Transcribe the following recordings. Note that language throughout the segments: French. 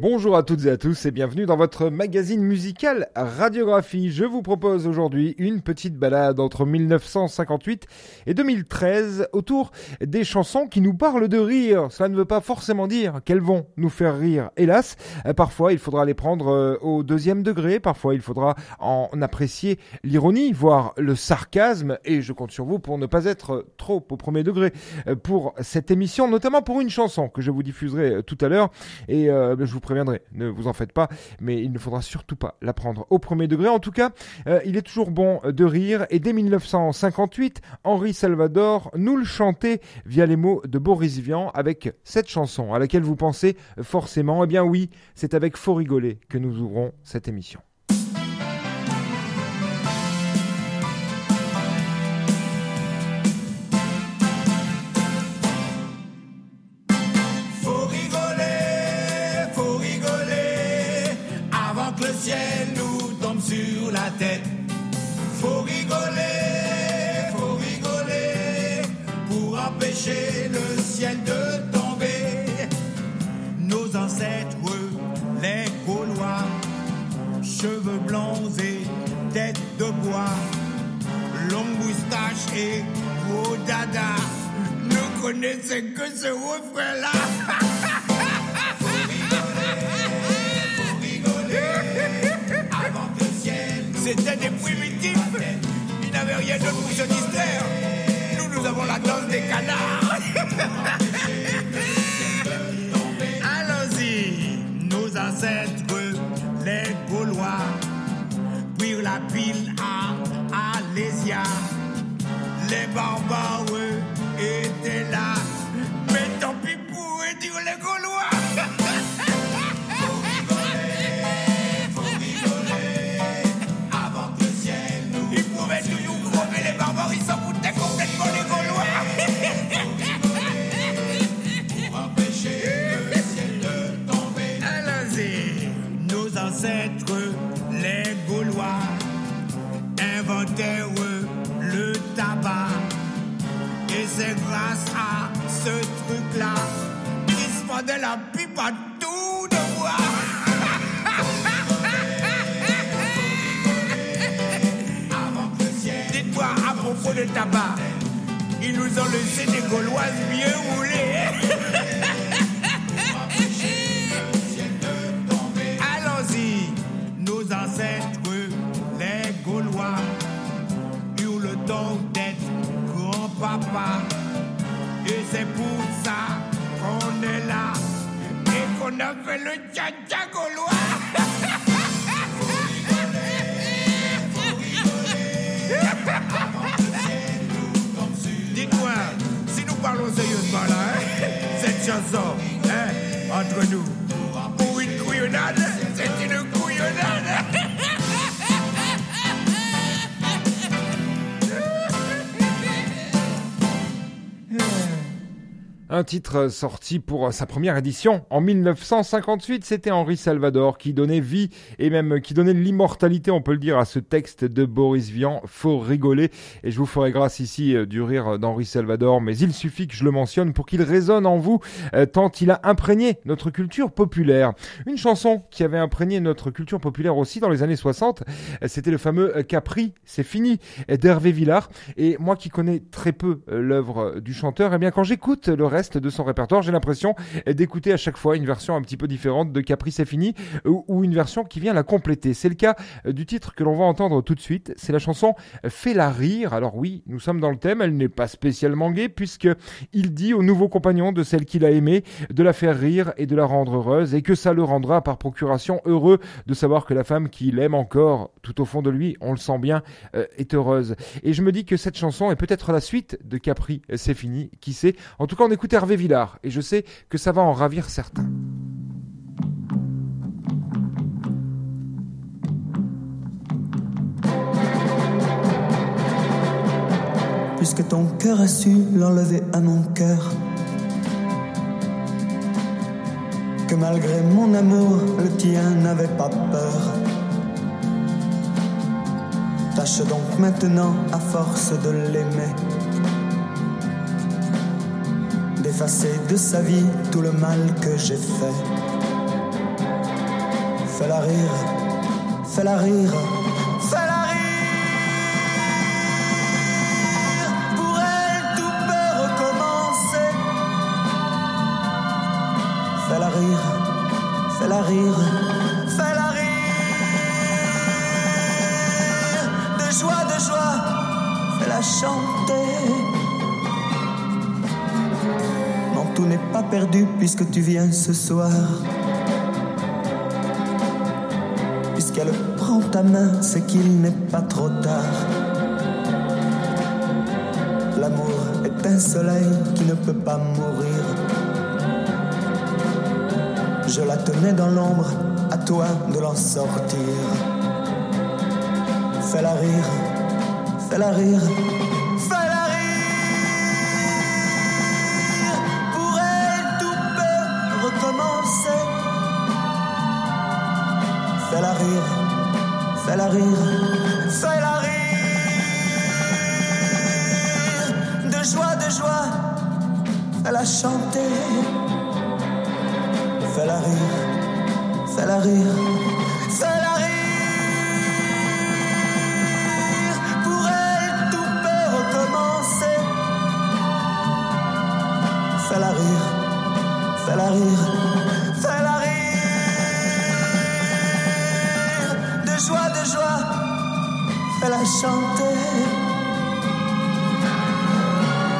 Bonjour à toutes et à tous et bienvenue dans votre magazine musical Radiographie. Je vous propose aujourd'hui une petite balade entre 1958 et 2013 autour des chansons qui nous parlent de rire. Cela ne veut pas forcément dire qu'elles vont nous faire rire. Hélas, parfois il faudra les prendre euh, au deuxième degré, parfois il faudra en apprécier l'ironie, voire le sarcasme et je compte sur vous pour ne pas être trop au premier degré euh, pour cette émission, notamment pour une chanson que je vous diffuserai euh, tout à l'heure et je vous préviendrai, ne vous en faites pas, mais il ne faudra surtout pas la prendre au premier degré. En tout cas, euh, il est toujours bon de rire, et dès 1958, Henri Salvador nous le chantait via les mots de Boris Vian avec cette chanson à laquelle vous pensez forcément. Eh bien oui, c'est avec Faux rigoler que nous ouvrons cette émission. Gros dada, ne connaissaient que ce refrain-là. C'était des primitifs, ils n'avaient rien de pour se distraire nous avons la danse des canards. Les barbares ce truc-là qu'ils se fendaient la pipe à tout de bois. Dites-moi à propos de tabac, ils nous ont laissé des Gauloises bien roulées. Qu'on a fait le tcha gaulois. Dites-moi, si nous parlons sérieusement là, hein, cette chanson, hein, entre nous, pour couillonnade, c'est une couillonnade. Un titre sorti pour sa première édition en 1958, c'était Henri Salvador qui donnait vie et même qui donnait l'immortalité, on peut le dire, à ce texte de Boris Vian. Faut rigoler et je vous ferai grâce ici euh, du rire d'Henri Salvador, mais il suffit que je le mentionne pour qu'il résonne en vous euh, tant il a imprégné notre culture populaire. Une chanson qui avait imprégné notre culture populaire aussi dans les années 60, euh, c'était le fameux Capri, c'est fini d'Hervé Villard. Et moi qui connais très peu l'œuvre du chanteur, eh bien quand j'écoute le reste de son répertoire. J'ai l'impression d'écouter à chaque fois une version un petit peu différente de Caprice est fini ou, une version qui vient la compléter. C'est le cas euh, du titre que l'on va entendre tout de suite. C'est la chanson Fais-la rire. Alors oui, nous sommes dans le thème. Elle n'est pas spécialement gaie puisque il dit au nouveau compagnon de celle qu'il a aimée de la faire rire et de la rendre heureuse et que ça le rendra par procuration heureux de savoir que la femme qu'il aime encore tout au fond de lui, on le sent bien, euh, est heureuse. Et je me dis que cette chanson est peut-être la suite de Capri, c'est fini, qui sait? En tout cas, on écoute Villard et je sais que ça va en ravir certains. Puisque ton cœur a su l'enlever à mon cœur. que malgré mon amour, le tien n'avait pas peur. Tâche donc maintenant, à force de l'aimer, d'effacer de sa vie tout le mal que j'ai fait. Fais-la rire, fais-la rire, fais-la rire. Pour elle, tout peut recommencer. Fais-la rire, fais-la rire, fais-la rire. De joie, de joie, fais-la chanter. Perdu puisque tu viens ce soir. Puisqu'elle prend ta main, c'est qu'il n'est pas trop tard. L'amour est un soleil qui ne peut pas mourir. Je la tenais dans l'ombre, à toi de l'en sortir. Fais-la rire, fais-la rire, rire, fais-la rire, fais-la rire. De joie, de joie, fais-la chanter. Fais-la rire, fais-la rire, fais-la rire.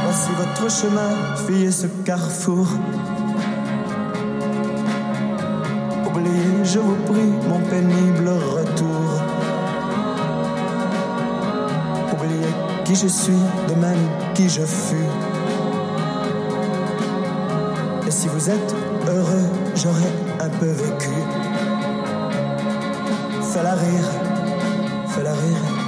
Voici votre chemin, fuyez ce carrefour. Oubliez, je vous prie, mon pénible retour. Oubliez qui je suis, de même qui je fus. Et si vous êtes heureux, j'aurais un peu vécu. Fais-la rire, fais-la rire,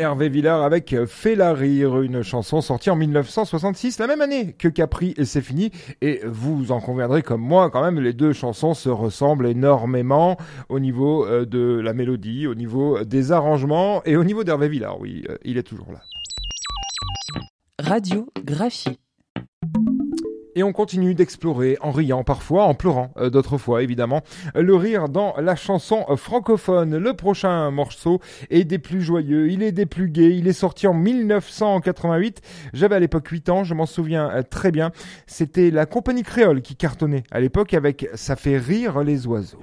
Hervé Villard avec Fais la rire, une chanson sortie en 1966, la même année que Capri et c'est fini. Et vous en conviendrez comme moi, quand même, les deux chansons se ressemblent énormément au niveau euh, de la mélodie, au niveau des arrangements et au niveau d'Hervé Villard. Oui, euh, il est toujours là. Radiographie. Et on continue d'explorer en riant parfois, en pleurant euh, d'autres fois évidemment. Le rire dans la chanson francophone. Le prochain morceau est des plus joyeux, il est des plus gais, il est sorti en 1988. J'avais à l'époque 8 ans, je m'en souviens euh, très bien. C'était la compagnie créole qui cartonnait à l'époque avec Ça fait rire les oiseaux.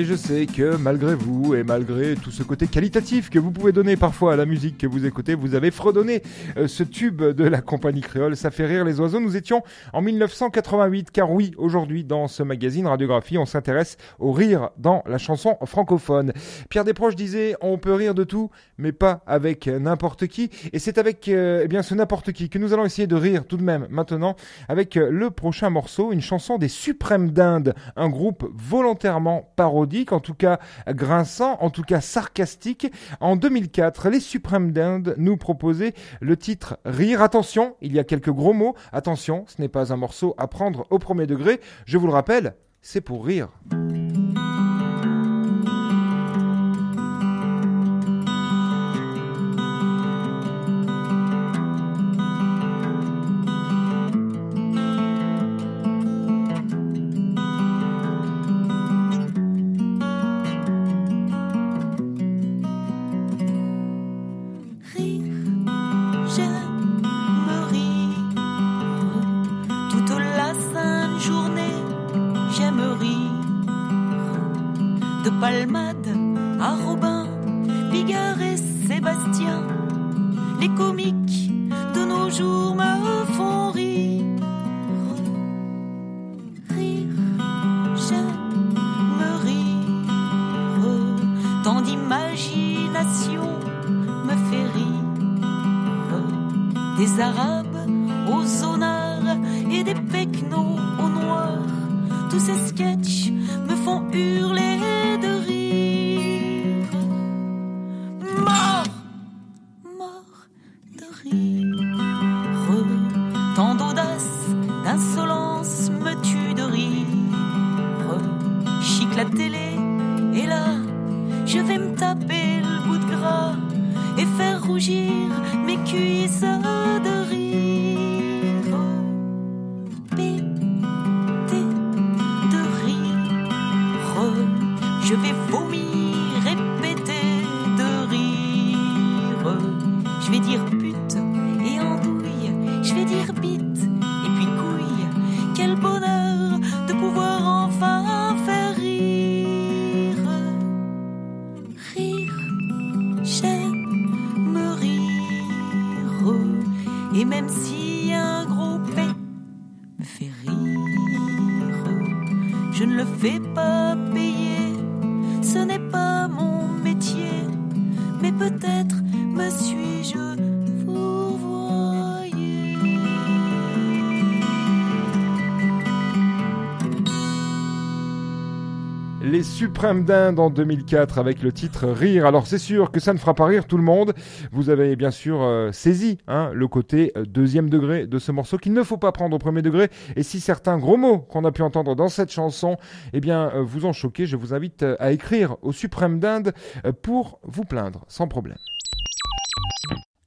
Et je sais que malgré vous et malgré tout ce côté qualitatif que vous pouvez donner parfois à la musique que vous écoutez, vous avez fredonné euh, ce tube de la compagnie créole. Ça fait rire les oiseaux. Nous étions en 1988, car oui, aujourd'hui dans ce magazine Radiographie, on s'intéresse au rire dans la chanson francophone. Pierre Desproges disait on peut rire de tout, mais pas avec n'importe qui. Et c'est avec euh, eh bien ce n'importe qui que nous allons essayer de rire tout de même maintenant avec euh, le prochain morceau, une chanson des Suprêmes d'Inde, un groupe volontairement parodique en tout cas grinçant, en tout cas sarcastique. En 2004, les Suprêmes d'Inde nous proposaient le titre Rire. Attention, il y a quelques gros mots. Attention, ce n'est pas un morceau à prendre au premier degré. Je vous le rappelle, c'est pour rire. my Suprême d'Inde en 2004 avec le titre Rire. Alors c'est sûr que ça ne fera pas rire tout le monde. Vous avez bien sûr euh, saisi hein, le côté euh, deuxième degré de ce morceau qu'il ne faut pas prendre au premier degré. Et si certains gros mots qu'on a pu entendre dans cette chanson eh bien, euh, vous ont choqué, je vous invite à écrire au Suprême d'Inde pour vous plaindre sans problème.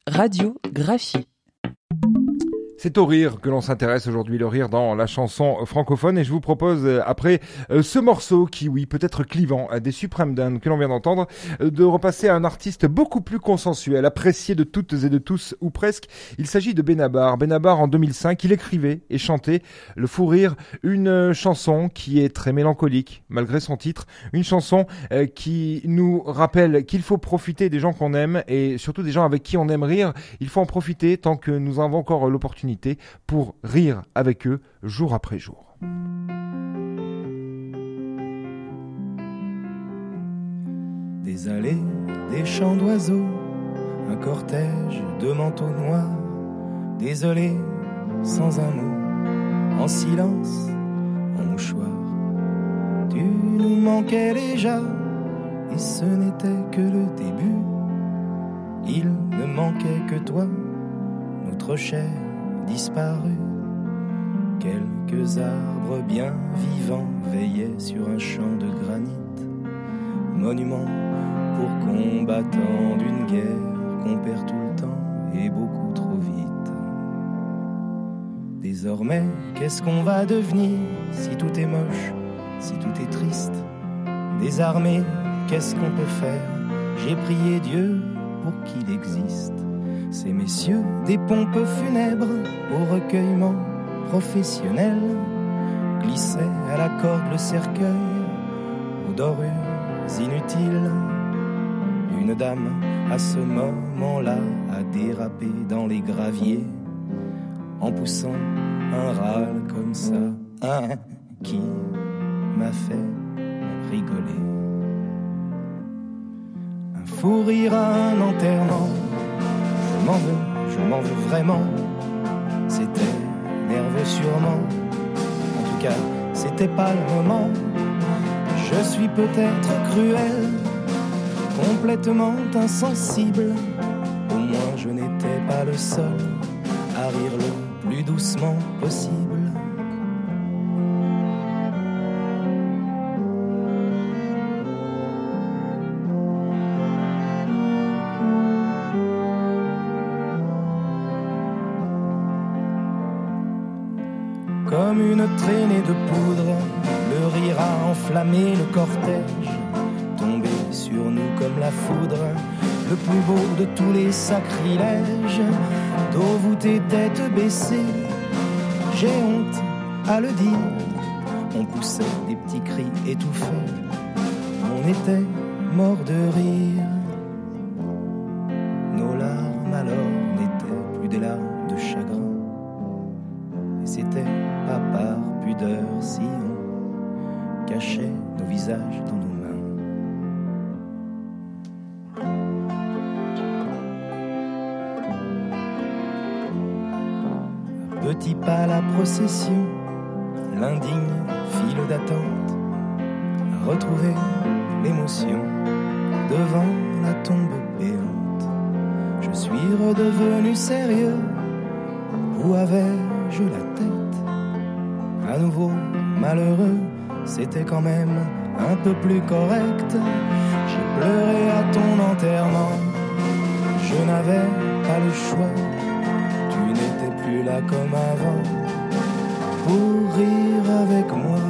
Radio Graphie. C'est au rire que l'on s'intéresse aujourd'hui, le rire dans la chanson francophone. Et je vous propose, euh, après euh, ce morceau qui, oui, peut être clivant, des Suprêmes Dan que l'on vient d'entendre, euh, de repasser à un artiste beaucoup plus consensuel, apprécié de toutes et de tous, ou presque. Il s'agit de Benabar. Benabar, en 2005, il écrivait et chantait Le Fou Rire, une chanson qui est très mélancolique, malgré son titre. Une chanson qui nous rappelle qu'il faut profiter des gens qu'on aime et surtout des gens avec qui on aime rire. Il faut en profiter tant que nous avons encore l'opportunité pour rire avec eux jour après jour. Des allées, des chants d'oiseaux, un cortège de manteaux noirs, désolé, sans un mot, en silence, en mouchoir. Tu nous manquais déjà, et ce n'était que le début. Il ne manquait que toi, notre cher disparu. Quelques arbres bien vivants veillaient sur un champ de granit, monument pour combattants d'une guerre qu'on perd tout le temps et beaucoup trop vite. Désormais, qu'est-ce qu'on va devenir si tout est moche, si tout est triste? Désarmé, qu'est-ce qu'on peut faire? J'ai prié Dieu pour qu'il existe. Ces messieurs des pompes funèbres au recueillement professionnel glissaient à la corde le cercueil aux dorures inutiles. Une dame à ce moment-là a dérapé dans les graviers en poussant un râle comme ça. Un qui m'a fait rigoler. Un fou rire à un enterrement. Je m'en veux, je m'en veux vraiment. C'était nerveux sûrement. En tout cas, c'était pas le moment. Je suis peut-être cruel, complètement insensible. Au moins, je n'étais pas le seul à rire le plus doucement possible. Comme une traînée de poudre, le rire a enflammé le cortège, tombé sur nous comme la foudre, le plus beau de tous les sacrilèges, dos voûté, tête baissée. J'ai honte à le dire, on poussait des petits cris étouffés, on était mort de rire. La tombe béante. Je suis redevenu sérieux, où avais-je la tête? À nouveau malheureux, c'était quand même un peu plus correct. J'ai pleuré à ton enterrement, je n'avais pas le choix. Tu n'étais plus là comme avant pour rire avec moi.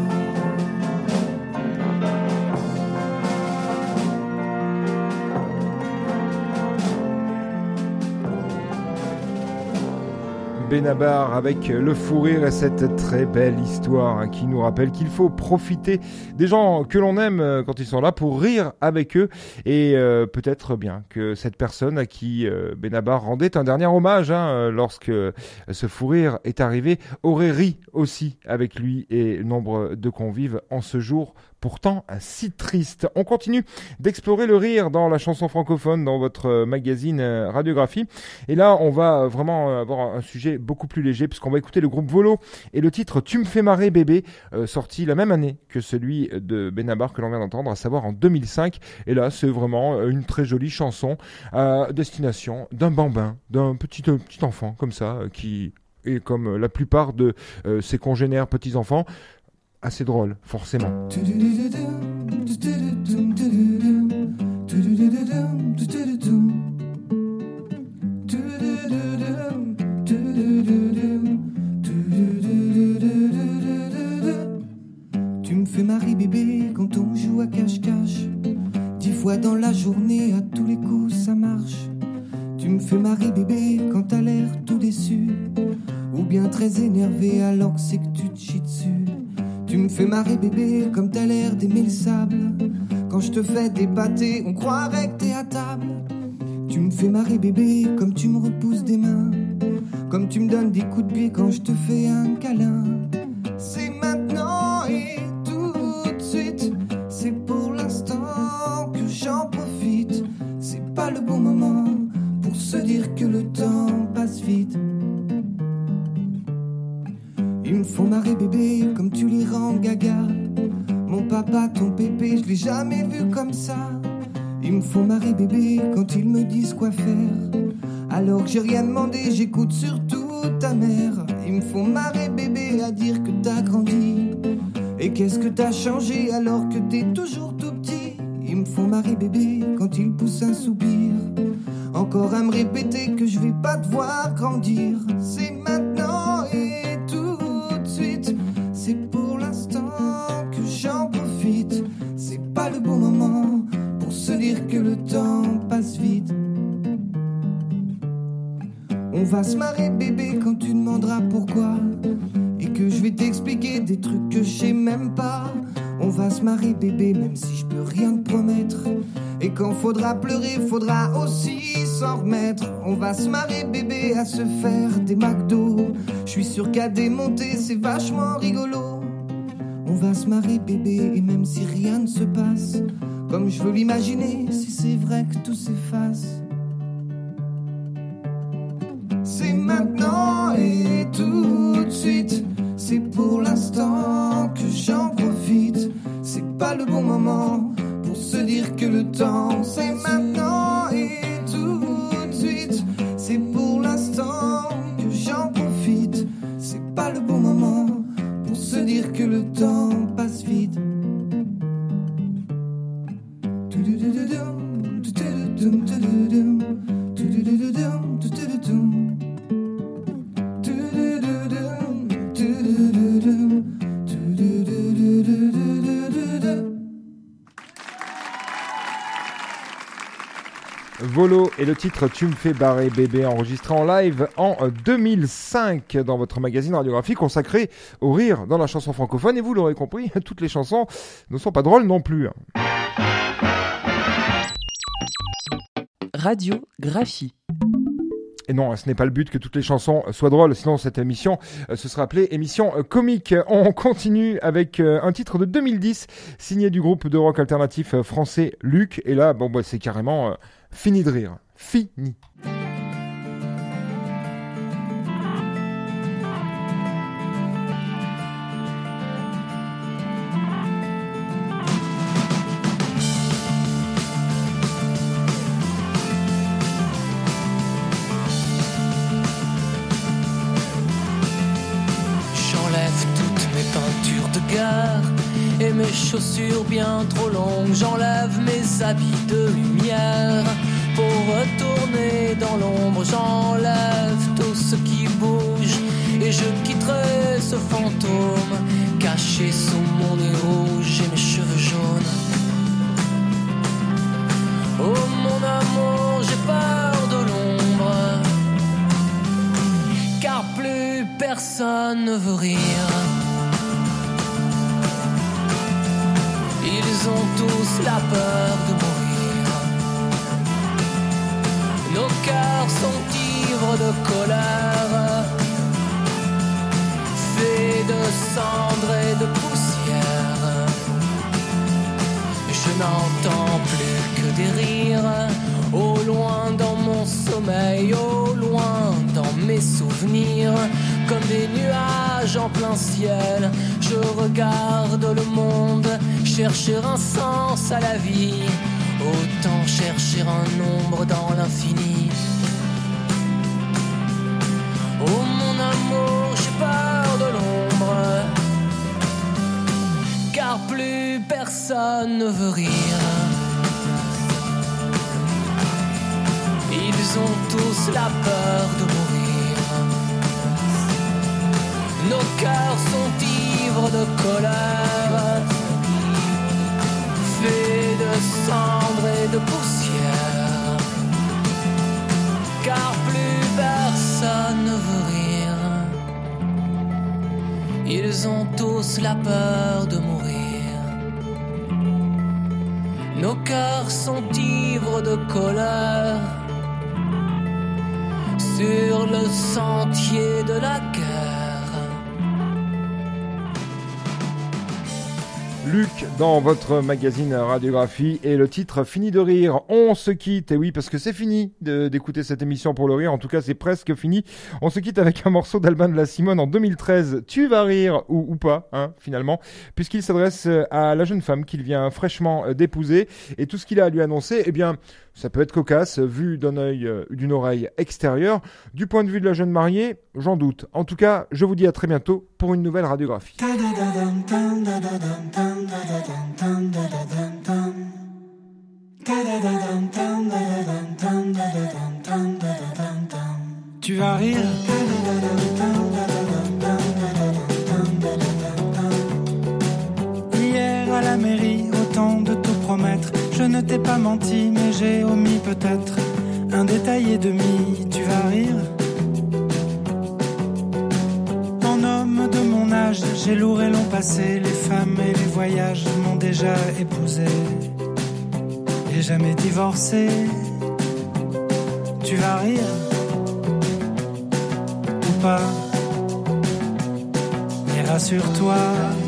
Benabar avec le fou rire et cette très belle histoire hein, qui nous rappelle qu'il faut profiter des gens que l'on aime euh, quand ils sont là pour rire avec eux. Et euh, peut-être bien que cette personne à qui euh, Benabar rendait un dernier hommage hein, lorsque ce fou rire est arrivé aurait ri aussi avec lui et nombre de convives en ce jour pourtant si triste. On continue d'explorer le rire dans la chanson francophone dans votre euh, magazine euh, Radiographie. Et là, on va vraiment euh, avoir un sujet beaucoup plus léger puisqu'on va écouter le groupe Volo et le titre Tu me fais marrer bébé, sorti la même année que celui de Benabar que l'on vient d'entendre, à savoir en 2005. Et là, c'est vraiment une très jolie chanson à destination d'un bambin, d'un petit, enfant comme ça, qui est comme la plupart de ses congénères petits-enfants, assez drôle, forcément. Tu me fais marrer bébé quand on joue à cache-cache. Dix fois dans la journée, à tous les coups ça marche. Tu me fais marrer bébé quand t'as l'air tout déçu. Ou bien très énervé alors que c'est que tu te chies dessus. Tu me fais marrer bébé comme t'as l'air d'aimer le sable. Quand je te fais des pâtés, on croirait que t'es à table. Tu me fais marrer bébé comme tu me repousses des mains. Comme tu me donnes des coups de pied quand je te fais un câlin. Me font marrer bébé comme tu les rends gaga. Mon papa, ton pépé, je l'ai jamais vu comme ça. Ils me font marrer bébé quand ils me disent quoi faire. Alors que j'ai rien demandé, j'écoute surtout ta mère. Ils me font marrer bébé à dire que t'as grandi. Et qu'est-ce que t'as changé alors que t'es toujours tout petit? Ils me font marrer bébé quand ils poussent un soupir. Encore à me répéter que je vais pas te voir grandir. C'est maintenant et On va se marrer bébé quand tu demanderas pourquoi. Et que je vais t'expliquer des trucs que je sais même pas. On va se marier bébé même si je peux rien te promettre. Et quand faudra pleurer, faudra aussi s'en remettre. On va se marier bébé à se faire des McDo. Je suis sûr qu'à démonter c'est vachement rigolo. On va se marier bébé et même si rien ne se passe, comme je veux l'imaginer, si c'est vrai que tout s'efface. Et tout de suite. C'est pour l'instant que j'en profite. C'est pas le bon moment pour se dire que le temps c'est titre Tu me fais barrer bébé enregistré en live en 2005 dans votre magazine radiographie consacré au rire dans la chanson francophone et vous l'aurez compris, toutes les chansons ne sont pas drôles non plus. Radiographie. Et non, ce n'est pas le but que toutes les chansons soient drôles, sinon cette émission euh, se sera appelée émission euh, comique. On continue avec euh, un titre de 2010 signé du groupe de rock alternatif euh, français Luc. Et là, bon, bah, c'est carrément euh, fini de rire. Fini. J'enlève toutes mes peintures de gare et mes chaussures bien trop longues. J'enlève mes habits de lumière pour retourner dans l'ombre. J'enlève tout ce qui bouge et je quitterai ce fantôme caché sous mon nez rouge et mes cheveux jaunes. Oh mon amour, j'ai peur de l'ombre car plus personne ne veut rire. Ils ont tous la peur en plein ciel. Je regarde le monde, chercher un sens à la vie, autant chercher un nombre dans l'infini. Oh mon amour, j'ai peur de l'ombre car plus personne ne veut rire. Ils ont tous la peur de de colère, faits de cendres et de poussière. Car plus personne ne veut rire. Ils ont tous la peur de mourir. Nos cœurs sont ivres de colère. Sur le sentier de la Luc dans votre magazine Radiographie et le titre Fini de rire. On se quitte, et oui, parce que c'est fini d'écouter cette émission pour le rire. En tout cas, c'est presque fini. On se quitte avec un morceau d'Albin de la Simone en 2013. Tu vas rire ou, ou pas, hein, finalement, puisqu'il s'adresse à la jeune femme qu'il vient fraîchement euh, d'épouser et tout ce qu'il a à lui annoncer, eh bien, ça peut être cocasse, vu d'un œil, euh, d'une oreille extérieure. Du point de vue de la jeune mariée, j'en doute. En tout cas, je vous dis à très bientôt pour une nouvelle radiographie. Tu vas rire. Ne t'ai pas menti, mais j'ai omis peut-être un détail et demi. Tu vas rire. En homme de mon âge, j'ai lourd et long passé, les femmes et les voyages m'ont déjà épousé. Et jamais divorcé. Tu vas rire ou pas Mais rassure-toi,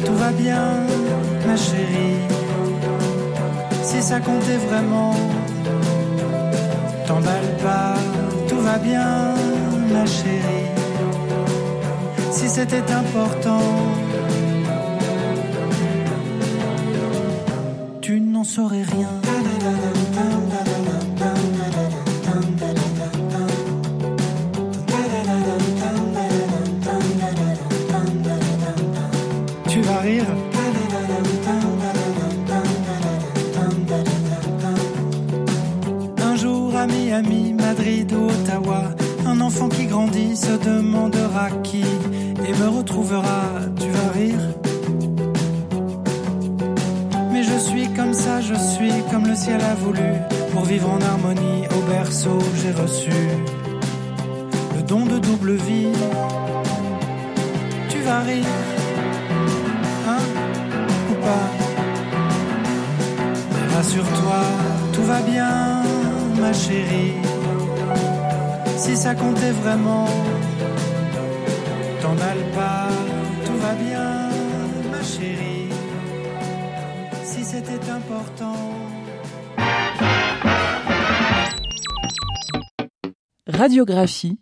tout va bien, ma chérie. Si ça comptait vraiment, t'emballe pas, tout va bien, ma chérie. Si c'était important, tu n'en saurais rien. Madrid ou Ottawa, un enfant qui grandit se demandera qui et me retrouvera. Tu vas rire. Mais je suis comme ça, je suis comme le ciel a voulu. Pour vivre en harmonie au berceau, j'ai reçu le don de double vie. Tu vas rire, hein, ou pas? Mais rassure-toi, tout va bien, ma chérie. Si ça comptait vraiment, t'emballe pas, tout va bien, ma chérie. Si c'était important. Radiographie